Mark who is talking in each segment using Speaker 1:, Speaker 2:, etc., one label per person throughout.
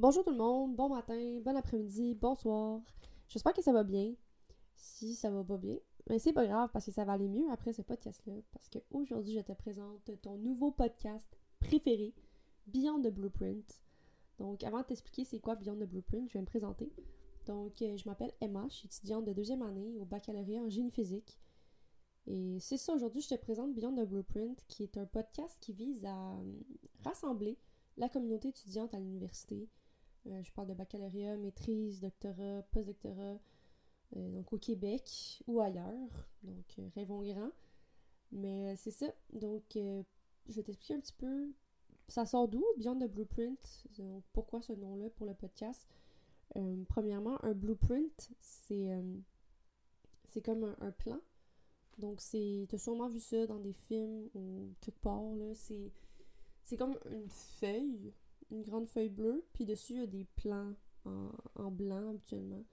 Speaker 1: Bonjour tout le monde, bon matin, bon après-midi, bonsoir. J'espère que ça va bien. Si ça va pas bien, mais c'est pas grave parce que ça va aller mieux après ce podcast-là. Parce qu'aujourd'hui, je te présente ton nouveau podcast préféré, Beyond the Blueprint. Donc, avant de t'expliquer c'est quoi Beyond the Blueprint, je vais me présenter. Donc, euh, je m'appelle Emma, je suis étudiante de deuxième année au baccalauréat en génie physique. Et c'est ça, aujourd'hui, je te présente Beyond the Blueprint, qui est un podcast qui vise à euh, rassembler la communauté étudiante à l'université. Euh, je parle de baccalauréat, maîtrise, doctorat, postdoctorat, euh, donc au Québec ou ailleurs. Donc, euh, rêvons grand. Mais c'est ça. Donc, je vais t'expliquer un petit peu. Ça sort d'où, Beyond the Blueprint? Donc, pourquoi ce nom-là pour le podcast? premièrement, un blueprint, c'est c'est comme un, plan. Donc, c'est. T'as sûrement vu ça dans des films ou quelque part, c'est comme une feuille, une grande feuille bleue, puis dessus, il y a des plans en, blanc habituellement.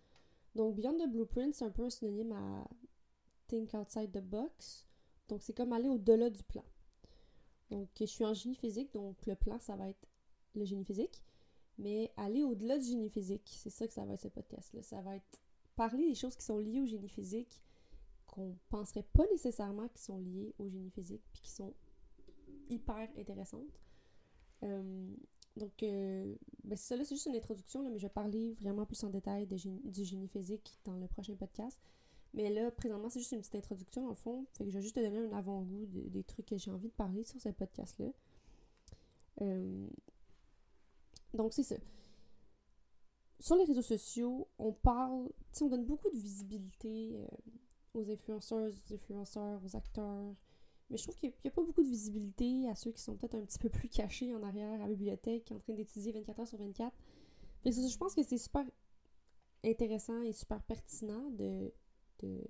Speaker 1: Donc, Beyond the Blueprint, c'est un peu un synonyme à Think Outside the Box. Donc, c'est comme aller au-delà du plan. Donc, je suis en génie physique, donc le plan, ça va être le génie physique. Mais aller au-delà du génie physique, c'est ça que ça va être ce podcast-là. Ça va être parler des choses qui sont liées au génie physique, qu'on penserait pas nécessairement qui sont liées au génie physique, puis qui sont hyper intéressantes. Euh, donc, euh, ben ça, là, c'est juste une introduction, là, mais je vais parler vraiment plus en détail de du génie physique dans le prochain podcast. Mais là, présentement, c'est juste une petite introduction, en fond. Fait que je vais juste te donner un avant-goût des trucs que j'ai envie de parler sur ce podcast-là. Euh, donc, c'est ça. Sur les réseaux sociaux, on parle, tu on donne beaucoup de visibilité aux influenceurs, aux influenceurs, aux acteurs, mais je trouve qu'il n'y a, pas beaucoup de visibilité à ceux qui sont peut-être un petit peu plus cachés en arrière à la bibliothèque, en train d'étudier 24 heures sur 24. Fait que je pense que c'est super intéressant et super pertinent de, de,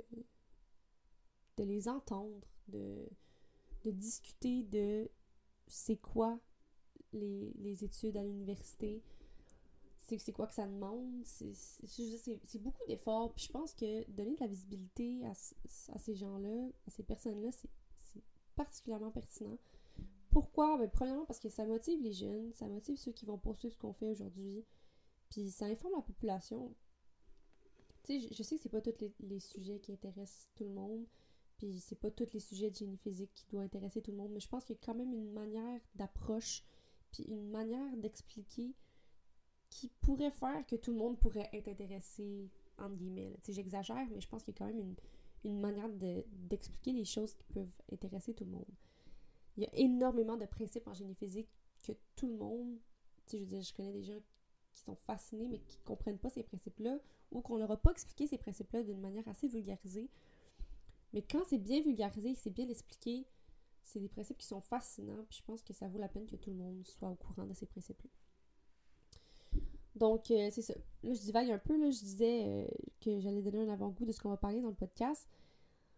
Speaker 1: de les entendre, de, de discuter de c'est quoi les, les, études à l'université, c'est quoi que ça demande, c'est beaucoup d'efforts. Puis je pense que donner de la visibilité à, à ces gens-là, à ces personnes-là, c'est particulièrement pertinent. Pourquoi? Ben, premièrement, parce que ça motive les jeunes, ça motive ceux qui vont poursuivre ce qu'on fait aujourd'hui, puis ça informe la population. Tu sais, je, sais que c'est pas tous les, sujets qui intéressent tout le monde, puis c'est pas tous les sujets de génie physique qui doivent intéresser tout le monde, mais je pense qu'il y a quand même une manière d'approche, puis une manière d'expliquer qui pourrait faire que tout le monde pourrait être intéressé, entre guillemets. Tu sais, j'exagère, mais je pense qu'il y a quand même une, une manière d'expliquer les choses qui peuvent intéresser tout le monde. Il y a énormément de principes en génie physique que tout le monde, tu sais, je veux dire, je connais des gens qui sont fascinés mais qui comprennent pas ces principes-là ou qu'on leur a pas expliqué ces principes-là d'une manière assez vulgarisée. Mais quand c'est bien vulgarisé, c'est bien expliqué, c'est des principes qui sont fascinants, puis je pense que ça vaut la peine que tout le monde soit au courant de ces principes-là. Donc, euh, c'est ça. Là, je divague un peu. Là, je disais euh, que j'allais donner un avant-goût de ce qu'on va parler dans le podcast.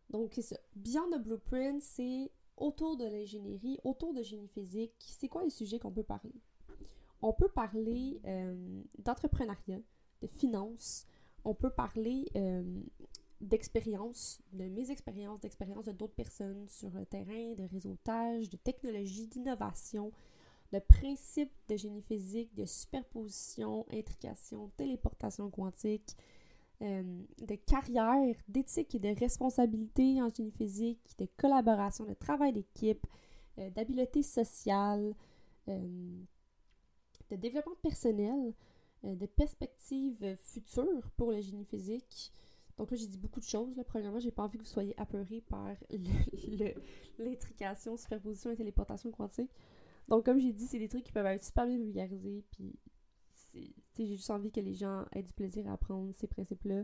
Speaker 1: Donc, c'est ça. Beyond the Blueprint, c'est autour de l'ingénierie, autour de génie physique. C'est quoi les sujets qu'on peut parler? On peut parler euh, d'entrepreneuriat, de finance. On peut parler d'expérience, de mes expériences, d'expériences de d'autres personnes sur le terrain, de réseautage, de technologie, d'innovation, de principes de génie physique, de superposition, intrication, téléportation quantique, euh, de carrière, d'éthique et de responsabilité en génie physique, de collaboration, de travail d'équipe, euh, d'habileté sociale, euh, de développement personnel, de perspectives futures pour le génie physique. Donc là, j'ai dit beaucoup de choses. Là. Premièrement, j'ai pas envie que vous soyez apeurés par l'intrication, superposition et téléportation quantique. Donc, comme j'ai dit, c'est des trucs qui peuvent être super bien vulgarisés, puis j'ai juste envie que les gens aient du plaisir à apprendre ces principes-là.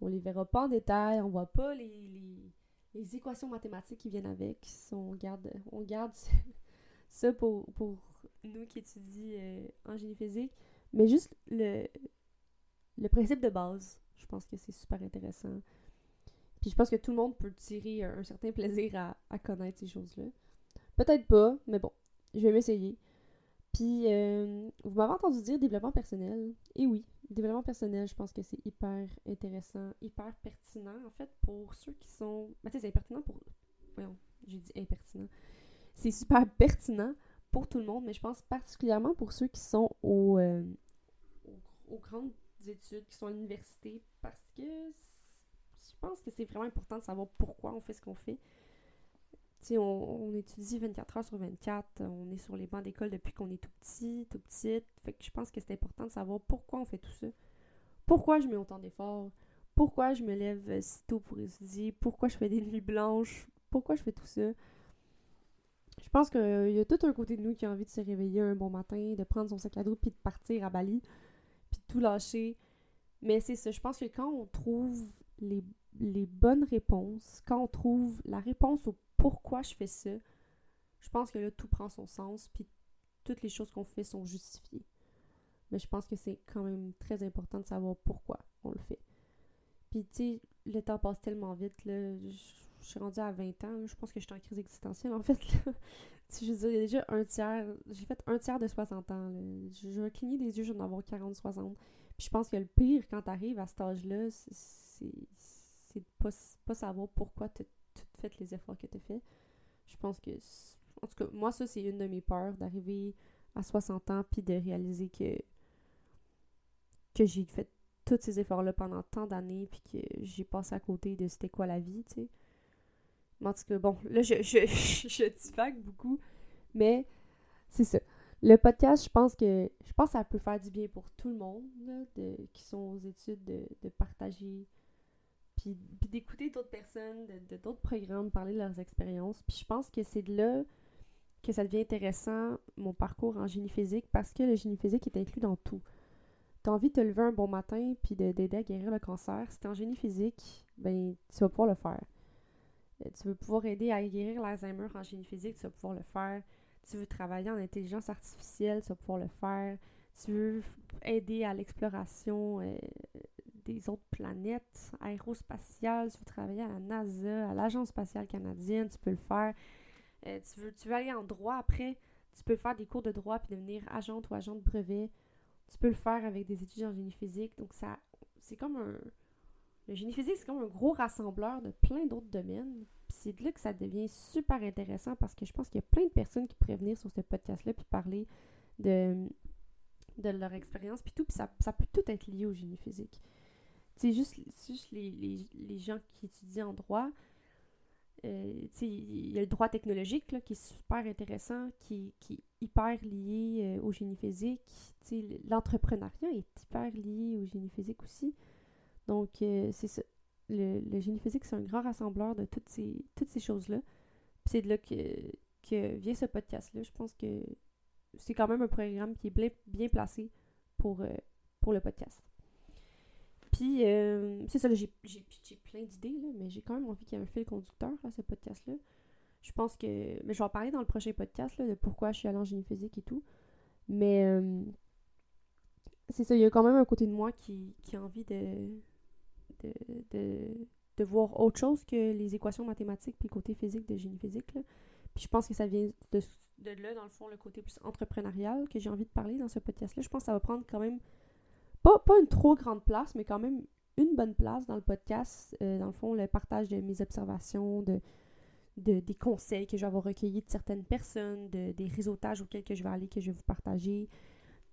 Speaker 1: On les verra pas en détail, on voit pas les, les, équations mathématiques qui viennent avec. On garde, on garde ça pour, pour nous qui étudient euh, en génie physique. Mais juste le, le principe de base, je pense que c'est super intéressant. Puis je pense que tout le monde peut tirer un, certain plaisir à, à connaître ces choses-là. Peut-être pas, mais bon, je vais m'essayer. Puis, euh, vous m'avez entendu dire développement personnel. Et oui, développement personnel, je pense que c'est hyper intéressant, hyper pertinent, en fait, pour ceux qui sont... Ben, tu sais, c'est pertinent pour... Voyons, j'ai dit impertinent. C'est super pertinent pour tout le monde, mais je pense particulièrement pour ceux qui sont au, euh, aux grandes études, qui sont à l'université, parce que je pense que c'est vraiment important de savoir pourquoi on fait ce qu'on fait. On, on, étudie 24 heures sur 24, on est sur les bancs d'école depuis qu'on est tout petit, tout petite. Fait que je pense que c'est important de savoir pourquoi on fait tout ça. Pourquoi je mets autant d'efforts, pourquoi je me lève si tôt pour étudier, pourquoi je fais des nuits blanches, pourquoi je fais tout ça? Je pense qu'il y a tout un côté de nous qui a envie de se réveiller un bon matin, de prendre son sac à dos puis de partir à Bali, puis de tout lâcher. Mais c'est ça, je pense que quand on trouve les, les bonnes réponses, quand on trouve la réponse au pourquoi je fais ça, je pense que là, tout prend son sens, puis toutes les choses qu'on fait sont justifiées. Mais je pense que c'est quand même très important de savoir pourquoi on le fait. Puis, tu sais, le temps passe tellement vite, là. Je, suis rendue à 20 ans, je pense que je suis en crise existentielle, en fait, là. je veux dire, il y a déjà un tiers, j'ai fait un tiers de 60 ans. Je, je vais cligner des yeux, je vais en avoir 40, 60. Puis je pense que le pire, quand t'arrives à cet âge-là, c'est de pas, pas savoir pourquoi tu as fait les efforts que tu as fait. Je pense que, en tout cas, moi, ça, c'est une de mes peurs, d'arriver à 60 ans, puis de réaliser que que j'ai fait tous ces efforts-là pendant tant d'années, puis que j'ai passé à côté de c'était quoi la vie, tu sais. Mais en tout cas, bon, là, je, je, je, beaucoup, mais c'est ça. Le podcast, je pense que je pense que ça peut faire du bien pour tout le monde de, qui sont aux études de, de partager, puis, d'écouter d'autres personnes, de d'autres programmes, parler de leurs expériences. Puis je pense que c'est de là que ça devient intéressant, mon parcours en génie physique, parce que le génie physique est inclus dans tout t'as envie de te lever un bon matin puis d'aider à guérir le cancer, si t'es en génie physique, ben tu vas pouvoir le faire. Euh, tu veux pouvoir aider à guérir l'Alzheimer en génie physique, tu vas pouvoir le faire. Tu veux travailler en intelligence artificielle, tu vas pouvoir le faire. Tu veux aider à l'exploration euh, des autres planètes aérospatiales, tu veux travailler à la NASA, à l'Agence spatiale canadienne, tu peux le faire. Euh, tu, veux, tu aller en droit après, tu peux faire des cours de droit puis devenir agent ou agent de brevet tu peux le faire avec des études en génie physique. Donc, ça, c'est comme un. Le génie physique, c'est comme un gros rassembleur de plein d'autres domaines. Puis c'est de là que ça devient super intéressant parce que je pense qu'il y a plein de personnes qui pourraient venir sur ce podcast-là puis parler de, de leur expérience puis tout. Puis ça, peut tout être lié au génie physique. C'est juste, juste les, les, les, gens qui étudient en droit, euh, il y a le droit technologique qui est super intéressant, qui, qui est hyper lié euh, au génie physique. L'entrepreneuriat est hyper lié au génie physique aussi. Donc, euh, c'est ça. Le, génie physique, c'est un grand rassembleur de toutes ces, toutes ces choses-là. c'est de là que, que vient ce podcast-là. Je pense que c'est quand même un programme qui est bien, placé pour le podcast. Puis, euh, c'est ça, j'ai plein d'idées, mais j'ai quand même envie qu'il y ait un fil conducteur à ce podcast-là. Je pense que. Mais je vais en parler dans le prochain podcast, là, de pourquoi je suis allée en génie physique et tout. Mais. Euh, c'est ça, il y a quand même un côté de moi qui, qui a envie de de, de, de, voir autre chose que les équations mathématiques puis le côté physique de génie physique. Là. Puis je pense que ça vient de, de là, dans le fond, le côté plus entrepreneurial que j'ai envie de parler dans ce podcast-là. Je pense que ça va prendre quand même pas, pas une trop grande place, mais quand même une bonne place dans le podcast. Euh, dans le fond, le partage de mes observations, de, de, des conseils que je vais avoir recueillis de certaines personnes, de, des réseautages auxquels que je vais aller, que je vais vous partager.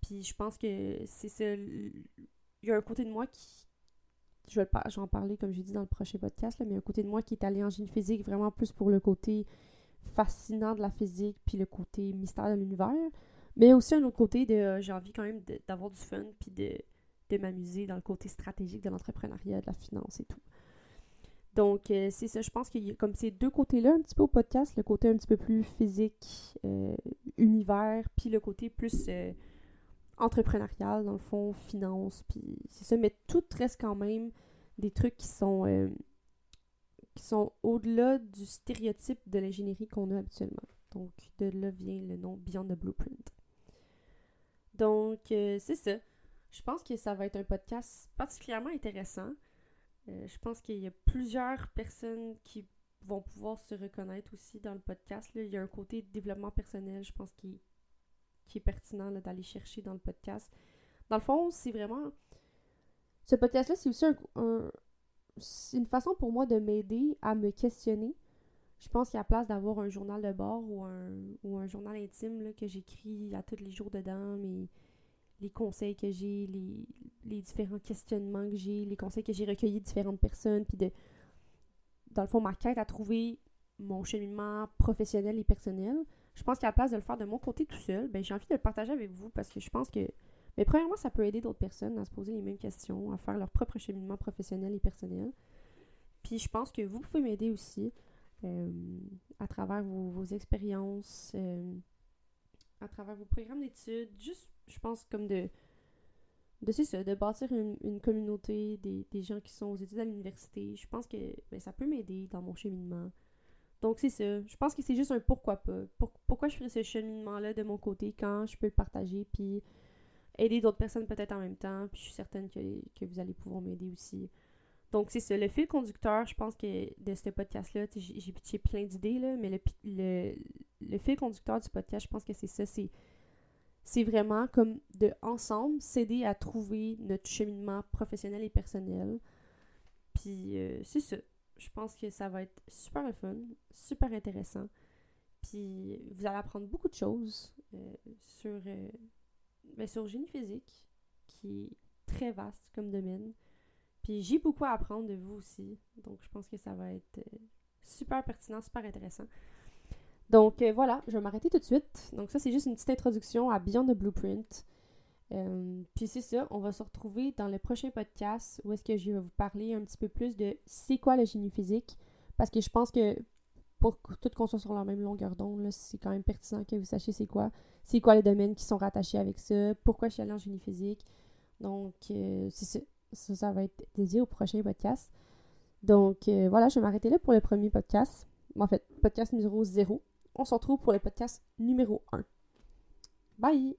Speaker 1: Puis je pense que c'est ça. Il y a un côté de moi qui. Je vais, en parler, comme j'ai dit dans le prochain podcast, là, mais un côté de moi qui est allé en génie physique vraiment plus pour le côté fascinant de la physique, puis le côté mystère de l'univers. Mais aussi un autre côté de j'ai envie quand même d'avoir du fun, puis de de m'amuser dans le côté stratégique de l'entrepreneuriat, de la finance et tout. Donc, euh, c'est ça, je pense qu'il y a comme ces deux côtés-là un petit peu au podcast, le côté un petit peu plus physique, euh, univers, puis le côté plus euh, entrepreneurial, dans le fond, finance, puis c'est ça, mais tout reste quand même des trucs qui sont, qui sont au-delà du stéréotype de l'ingénierie qu'on a habituellement. Donc, de là vient le nom Beyond the Blueprint. Donc, c'est ça. Je pense que ça va être un podcast particulièrement intéressant. Euh, je pense qu'il y a plusieurs personnes qui vont pouvoir se reconnaître aussi dans le podcast. Il y a un côté développement personnel, je pense, qui, est pertinent d'aller chercher dans le podcast. Dans le fond, c'est vraiment... Ce podcast-là, c'est aussi un, une façon pour moi de m'aider à me questionner. Je pense a place d'avoir un journal de bord ou un, ou un journal intime que j'écris à tous les jours dedans, mais les conseils que j'ai, les, les différents questionnements que j'ai, les conseils que j'ai recueillis de différentes personnes, puis de, dans le fond, ma quête à trouver mon cheminement professionnel et personnel. Je pense qu'à la place de le faire de mon côté tout seul, ben, j'ai envie de le partager avec vous parce que je pense que, mais premièrement, ça peut aider d'autres personnes à se poser les mêmes questions, à faire leur propre cheminement professionnel et personnel. Puis je pense que vous pouvez m'aider aussi euh, à travers vos, expériences, euh, à travers vos programmes d'études, juste, je pense, comme de, de c'est ça, de bâtir une, communauté, des, gens qui sont aux études à l'université. Je pense que ben, ça peut m'aider dans mon cheminement. Donc c'est ça. Je pense que c'est juste un pourquoi pas. pourquoi je ferais ce cheminement-là de mon côté quand je peux le partager, puis aider d'autres personnes peut-être en même temps? Puis je suis certaine que, que vous allez pouvoir m'aider aussi. Donc, c'est ça. Le fil conducteur, je pense que de ce podcast-là, j'ai plein d'idées, là, mais le, le, fil conducteur du podcast, je pense que c'est ça. C'est vraiment comme de ensemble s'aider à trouver notre cheminement professionnel et personnel. Puis, euh, c'est ça. Je pense que ça va être super fun, super intéressant. Puis, vous allez apprendre beaucoup de choses euh, sur, euh, ben, sur génie physique, qui est très vaste comme domaine. Puis j'ai beaucoup à apprendre de vous aussi. Donc je pense que ça va être euh, super pertinent, super intéressant. Donc euh, voilà, je vais m'arrêter tout de suite. Donc ça, c'est juste une petite introduction à Beyond the Blueprint. Euh, puis c'est ça, on va se retrouver dans le prochain podcast où est-ce que je vais vous parler un petit peu plus de c'est quoi le génie physique. Parce que je pense que pour tout qu'on soit sur la même longueur d'onde, c'est quand même pertinent que vous sachiez c'est quoi. C'est quoi les domaines qui sont rattachés avec ça, pourquoi je suis allée en génie physique. Donc, c'est ça. Ça, ça va être dédié au prochain podcast. Donc euh, voilà, je vais m'arrêter là pour le premier podcast. En fait, podcast numéro 0. On se retrouve pour le podcast numéro 1. Bye!